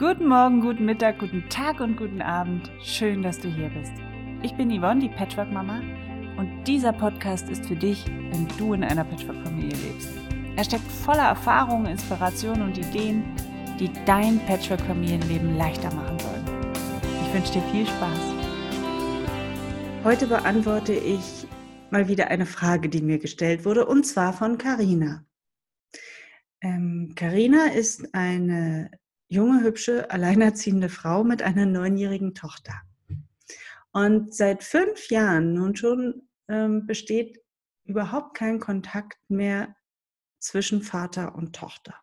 Guten Morgen, guten Mittag, guten Tag und guten Abend. Schön, dass du hier bist. Ich bin Yvonne, die Patchwork-Mama, und dieser Podcast ist für dich, wenn du in einer Patchwork-Familie lebst. Er steckt voller Erfahrungen, Inspirationen und Ideen, die dein Patchwork-Familienleben leichter machen sollen. Ich wünsche dir viel Spaß. Heute beantworte ich mal wieder eine Frage, die mir gestellt wurde, und zwar von Karina. Karina ähm, ist eine junge, hübsche, alleinerziehende Frau mit einer neunjährigen Tochter. Und seit fünf Jahren nun schon ähm, besteht überhaupt kein Kontakt mehr zwischen Vater und Tochter.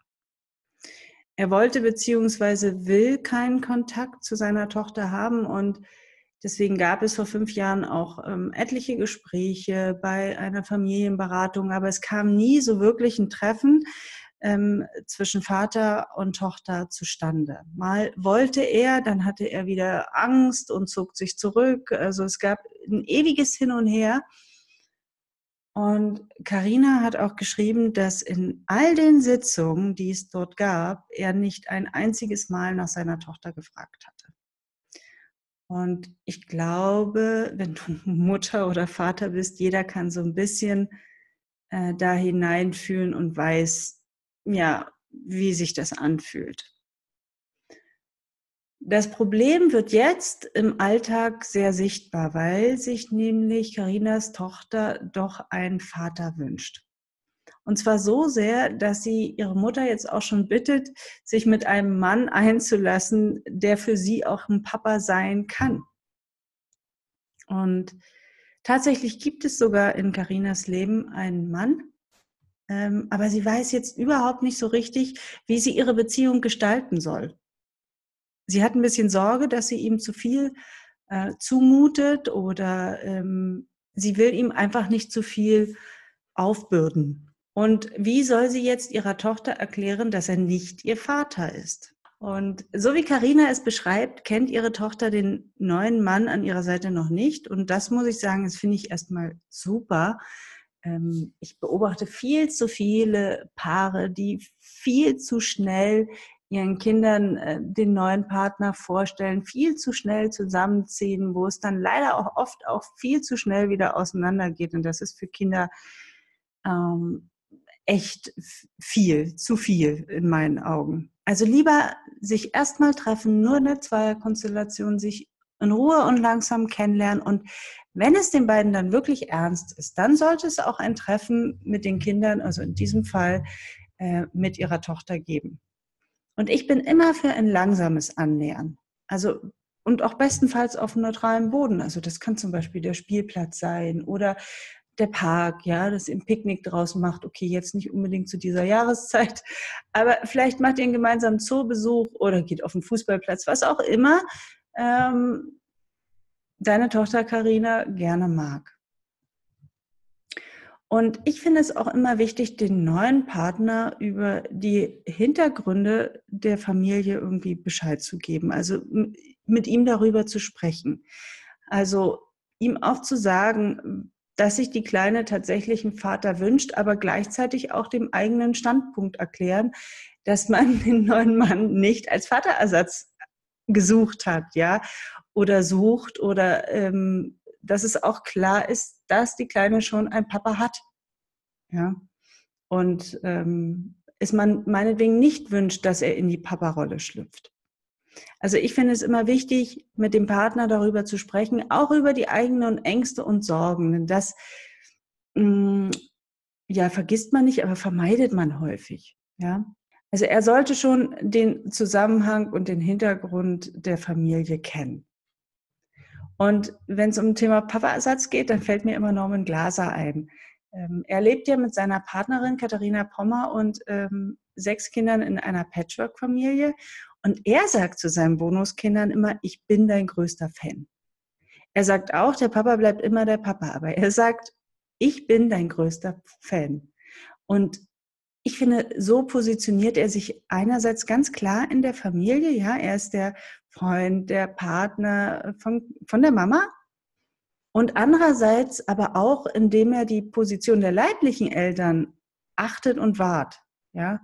Er wollte bzw. will keinen Kontakt zu seiner Tochter haben und deswegen gab es vor fünf Jahren auch ähm, etliche Gespräche bei einer Familienberatung, aber es kam nie so wirklich ein Treffen, ähm, zwischen Vater und Tochter zustande. Mal wollte er, dann hatte er wieder Angst und zog sich zurück. Also es gab ein ewiges Hin und Her. Und Karina hat auch geschrieben, dass in all den Sitzungen, die es dort gab, er nicht ein einziges Mal nach seiner Tochter gefragt hatte. Und ich glaube, wenn du Mutter oder Vater bist, jeder kann so ein bisschen äh, da hineinfühlen und weiß, ja, wie sich das anfühlt. Das Problem wird jetzt im Alltag sehr sichtbar, weil sich nämlich Karinas Tochter doch einen Vater wünscht. Und zwar so sehr, dass sie ihre Mutter jetzt auch schon bittet, sich mit einem Mann einzulassen, der für sie auch ein Papa sein kann. Und tatsächlich gibt es sogar in Karinas Leben einen Mann, aber sie weiß jetzt überhaupt nicht so richtig, wie sie ihre Beziehung gestalten soll. Sie hat ein bisschen Sorge, dass sie ihm zu viel äh, zumutet oder ähm, sie will ihm einfach nicht zu viel aufbürden. Und wie soll sie jetzt ihrer Tochter erklären, dass er nicht ihr Vater ist? Und so wie Karina es beschreibt, kennt ihre Tochter den neuen Mann an ihrer Seite noch nicht. Und das muss ich sagen, das finde ich erstmal super, ähm, ich beobachte viel zu viele Paare, die viel zu schnell ihren Kindern äh, den neuen Partner vorstellen, viel zu schnell zusammenziehen, wo es dann leider auch oft auch viel zu schnell wieder auseinandergeht. Und das ist für Kinder ähm, echt viel, zu viel in meinen Augen. Also lieber sich erstmal treffen, nur eine Zweierkonstellation, sich in Ruhe und langsam kennenlernen und wenn es den beiden dann wirklich ernst ist, dann sollte es auch ein Treffen mit den Kindern, also in diesem Fall äh, mit ihrer Tochter geben. Und ich bin immer für ein langsames Annähern. Also und auch bestenfalls auf einem neutralen Boden. Also das kann zum Beispiel der Spielplatz sein oder der Park, ja, das im Picknick draußen macht. Okay, jetzt nicht unbedingt zu dieser Jahreszeit, aber vielleicht macht ihr einen gemeinsamen Zoobesuch oder geht auf den Fußballplatz, was auch immer. Ähm, deine Tochter Karina gerne mag. Und ich finde es auch immer wichtig, den neuen Partner über die Hintergründe der Familie irgendwie Bescheid zu geben, also mit ihm darüber zu sprechen. Also ihm auch zu sagen, dass sich die Kleine tatsächlich einen Vater wünscht, aber gleichzeitig auch dem eigenen Standpunkt erklären, dass man den neuen Mann nicht als Vaterersatz gesucht hat, ja, oder sucht oder ähm, dass es auch klar ist, dass die Kleine schon einen Papa hat. Ja. Und ähm, es man meinetwegen nicht wünscht, dass er in die Papa-Rolle schlüpft. Also ich finde es immer wichtig, mit dem Partner darüber zu sprechen, auch über die eigenen Ängste und Sorgen. Denn das mh, mm, ja, vergisst man nicht, aber vermeidet man häufig. Ja. Also er sollte schon den Zusammenhang und den Hintergrund der Familie kennen. Und wenn es um Thema Papa-Ersatz geht, dann fällt mir immer Norman Glaser ein. Ähm, er lebt ja mit seiner Partnerin Katharina Pommer und ähm, sechs Kindern in einer Patchwork-Familie. Und er sagt zu seinen Bonuskindern immer, ich bin dein größter Fan. Er sagt auch, der Papa bleibt immer der Papa, aber er sagt, ich bin dein größter Fan. Und ich finde, so positioniert er sich einerseits ganz klar in der Familie. Ja, er ist der Freund, der Partner von, von der Mama. Und andererseits aber auch, indem er die Position der leiblichen Eltern achtet und wahrt. Ja,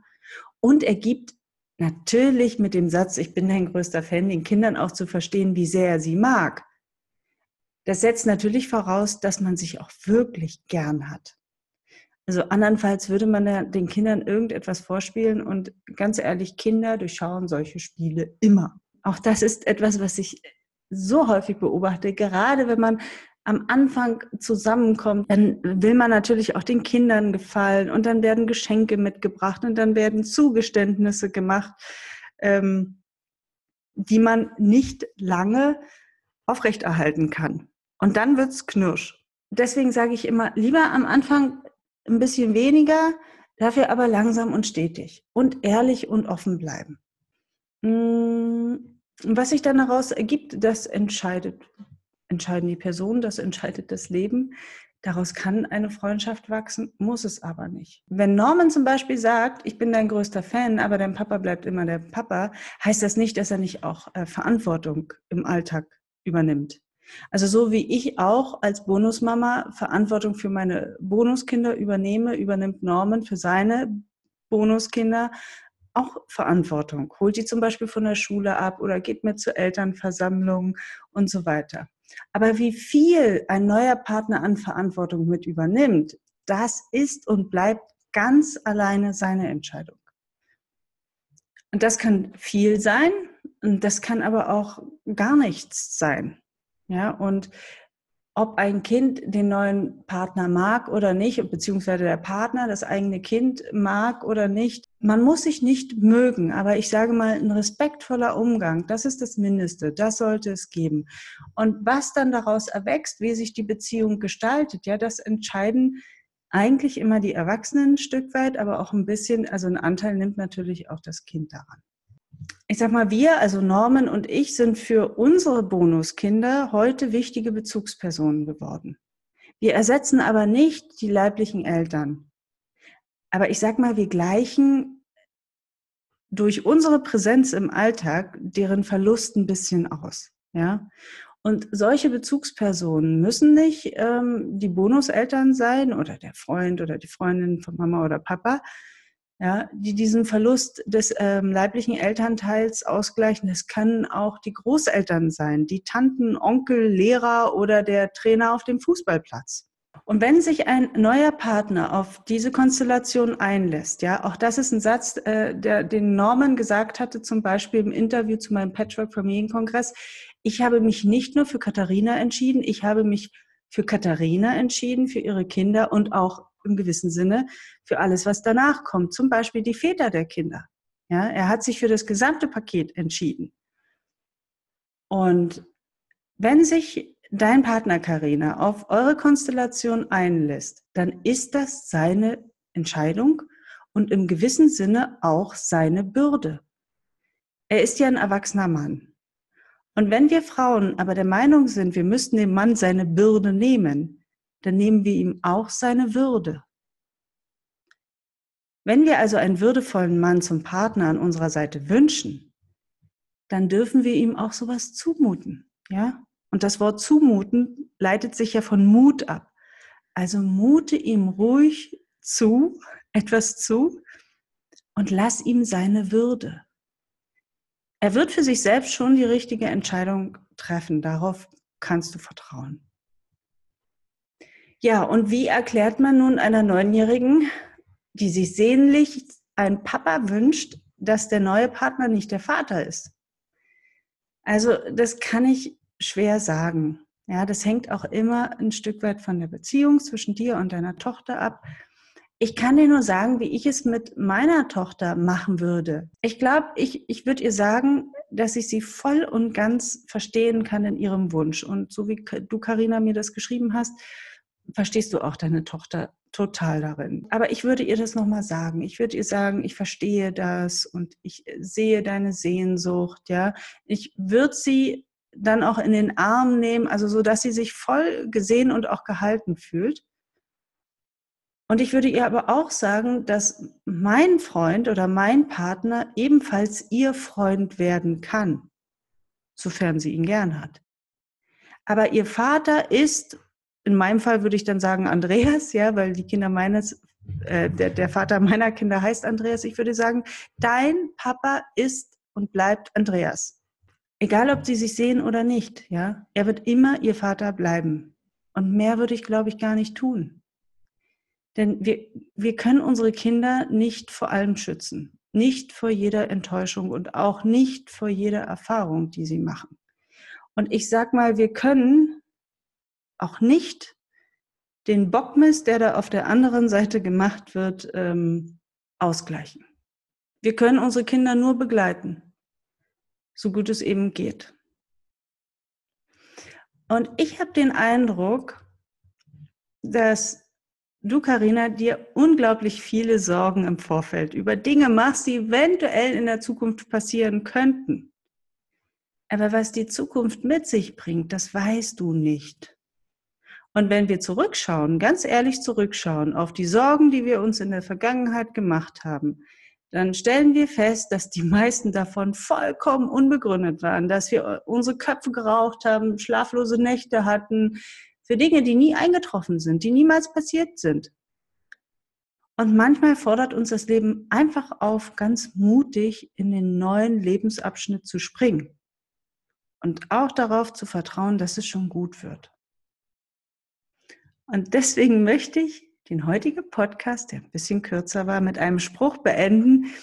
und er gibt Natürlich mit dem Satz, ich bin dein größter Fan, den Kindern auch zu verstehen, wie sehr er sie mag. Das setzt natürlich voraus, dass man sich auch wirklich gern hat. Also andernfalls würde man ja den Kindern irgendetwas vorspielen und ganz ehrlich, Kinder durchschauen solche Spiele immer. Auch das ist etwas, was ich so häufig beobachte, gerade wenn man am Anfang zusammenkommt, dann will man natürlich auch den Kindern gefallen und dann werden Geschenke mitgebracht und dann werden Zugeständnisse gemacht, ähm, die man nicht lange aufrechterhalten kann. Und dann wird's knirsch. Deswegen sage ich immer, lieber am Anfang ein bisschen weniger, dafür aber langsam und stetig und ehrlich und offen bleiben. Mm, was sich dann daraus ergibt, das entscheidet entscheiden die Personen, das entscheidet das Leben. Daraus kann eine Freundschaft wachsen, muss es aber nicht. Wenn Norman zum Beispiel sagt, ich bin dein größter Fan, aber dein Papa bleibt immer der Papa, heißt das nicht, dass er nicht auch äh, Verantwortung im Alltag übernimmt. Also so wie ich auch als Bonusmama Verantwortung für meine Bonuskinder übernehme, übernimmt Norman für seine Bonuskinder auch Verantwortung. Holt die zum Beispiel von der Schule ab oder geht mit zur Elternversammlung und so weiter. Aber wie viel ein neuer Partner an Verantwortung mit übernimmt, das ist und bleibt ganz alleine seine Entscheidung. Und das kann viel sein und das kann aber auch gar nichts sein. Ja, und ob ein Kind den neuen Partner mag oder nicht, beziehungsweise der Partner das eigene Kind mag oder nicht. Man muss sich nicht mögen, aber ich sage mal, ein respektvoller Umgang, das ist das Mindeste, das sollte es geben. Und was dann daraus erwächst, wie sich die Beziehung gestaltet, ja, das entscheiden eigentlich immer die Erwachsenen ein Stück weit, aber auch ein bisschen, also ein Anteil nimmt natürlich auch das Kind daran ich sag mal, wir, also Norman und ich, sind für unsere Bonuskinder heute wichtige Bezugspersonen geworden. Wir ersetzen aber nicht die leiblichen Eltern. Aber ich sag mal, wir gleichen durch unsere Präsenz im Alltag deren Verlust ein bisschen aus. Ja? Und solche Bezugspersonen müssen nicht ähm, die Bonuseltern sein oder der Freund oder die Freundin von Mama oder Papa, ja, die diesen Verlust des ähm, leiblichen Elternteils ausgleichen. Das können auch die Großeltern sein, die Tanten, Onkel, Lehrer oder der Trainer auf dem Fußballplatz. Und wenn sich ein neuer Partner auf diese Konstellation einlässt, ja, auch das ist ein Satz, äh, der den Norman gesagt hatte, zum Beispiel im Interview zu meinem Patchwork Familienkongress. Ich habe mich nicht nur für Katharina entschieden, ich habe mich für Katharina entschieden, für ihre Kinder und auch im gewissen Sinne für alles, was danach kommt. Zum Beispiel die Väter der Kinder. Ja, er hat sich für das gesamte Paket entschieden. Und wenn sich dein Partner Karina auf eure Konstellation einlässt, dann ist das seine Entscheidung und im gewissen Sinne auch seine Bürde. Er ist ja ein erwachsener Mann. Und wenn wir Frauen aber der Meinung sind, wir müssten dem Mann seine Bürde nehmen, dann nehmen wir ihm auch seine Würde. Wenn wir also einen würdevollen Mann zum Partner an unserer Seite wünschen, dann dürfen wir ihm auch sowas zumuten, ja? Und das Wort zumuten leitet sich ja von Mut ab. Also mute ihm ruhig zu, etwas zu und lass ihm seine Würde. Er wird für sich selbst schon die richtige Entscheidung treffen. Darauf kannst du vertrauen. Ja, und wie erklärt man nun einer Neunjährigen, die sich sehnlich einen Papa wünscht, dass der neue Partner nicht der Vater ist? Also das kann ich schwer sagen. Ja, das hängt auch immer ein Stück weit von der Beziehung zwischen dir und deiner Tochter ab. Ich kann dir nur sagen, wie ich es mit meiner Tochter machen würde. Ich glaube, ich, ich würde ihr sagen, dass ich sie voll und ganz verstehen kann in ihrem Wunsch. Und so wie du, Karina, mir das geschrieben hast, verstehst du auch deine Tochter total darin. Aber ich würde ihr das nochmal sagen. Ich würde ihr sagen, ich verstehe das und ich sehe deine Sehnsucht, ja. Ich würde sie dann auch in den Arm nehmen, also so, dass sie sich voll gesehen und auch gehalten fühlt. Und ich würde ihr aber auch sagen, dass mein Freund oder mein Partner ebenfalls ihr Freund werden kann, sofern sie ihn gern hat. Aber ihr Vater ist in meinem Fall würde ich dann sagen Andreas, ja, weil die Kinder meines äh, der, der Vater meiner Kinder heißt Andreas, ich würde sagen, dein Papa ist und bleibt Andreas. Egal, ob sie sich sehen oder nicht, ja, er wird immer ihr Vater bleiben. Und mehr würde ich, glaube ich, gar nicht tun. Denn wir, wir können unsere Kinder nicht vor allem schützen. Nicht vor jeder Enttäuschung und auch nicht vor jeder Erfahrung, die sie machen. Und ich sag mal, wir können auch nicht den Bockmist, der da auf der anderen Seite gemacht wird, ähm, ausgleichen. Wir können unsere Kinder nur begleiten, so gut es eben geht. Und ich habe den Eindruck, dass du, Karina, dir unglaublich viele Sorgen im Vorfeld über Dinge machst, die eventuell in der Zukunft passieren könnten. Aber was die Zukunft mit sich bringt, das weißt du nicht. Und wenn wir zurückschauen, ganz ehrlich zurückschauen auf die Sorgen, die wir uns in der Vergangenheit gemacht haben, dann stellen wir fest, dass die meisten davon vollkommen unbegründet waren, dass wir unsere Köpfe geraucht haben, schlaflose Nächte hatten, für Dinge, die nie eingetroffen sind, die niemals passiert sind. Und manchmal fordert uns das Leben einfach auf, ganz mutig in den neuen Lebensabschnitt zu springen und auch darauf zu vertrauen, dass es schon gut wird. Und deswegen möchte ich den heutigen Podcast, der ein bisschen kürzer war, mit einem Spruch beenden.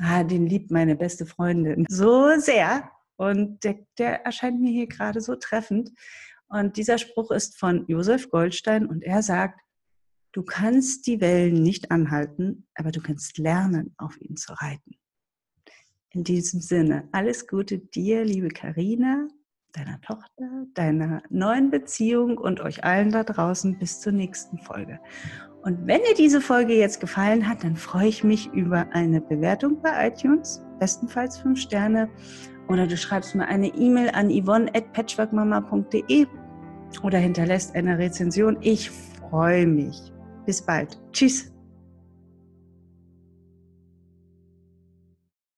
Ah, den liebt meine beste Freundin so sehr. Und der, der erscheint mir hier gerade so treffend. Und dieser Spruch ist von Josef Goldstein und er sagt, du kannst die Wellen nicht anhalten, aber du kannst lernen, auf ihnen zu reiten. In diesem Sinne, alles Gute dir, liebe Karina, deiner Tochter, deiner neuen Beziehung und euch allen da draußen bis zur nächsten Folge. Und wenn dir diese Folge jetzt gefallen hat, dann freue ich mich über eine Bewertung bei iTunes, bestenfalls fünf Sterne, oder du schreibst mir eine E-Mail an yvonne.patchworkmama.de oder hinterlässt eine Rezension. Ich freue mich. Bis bald. Tschüss.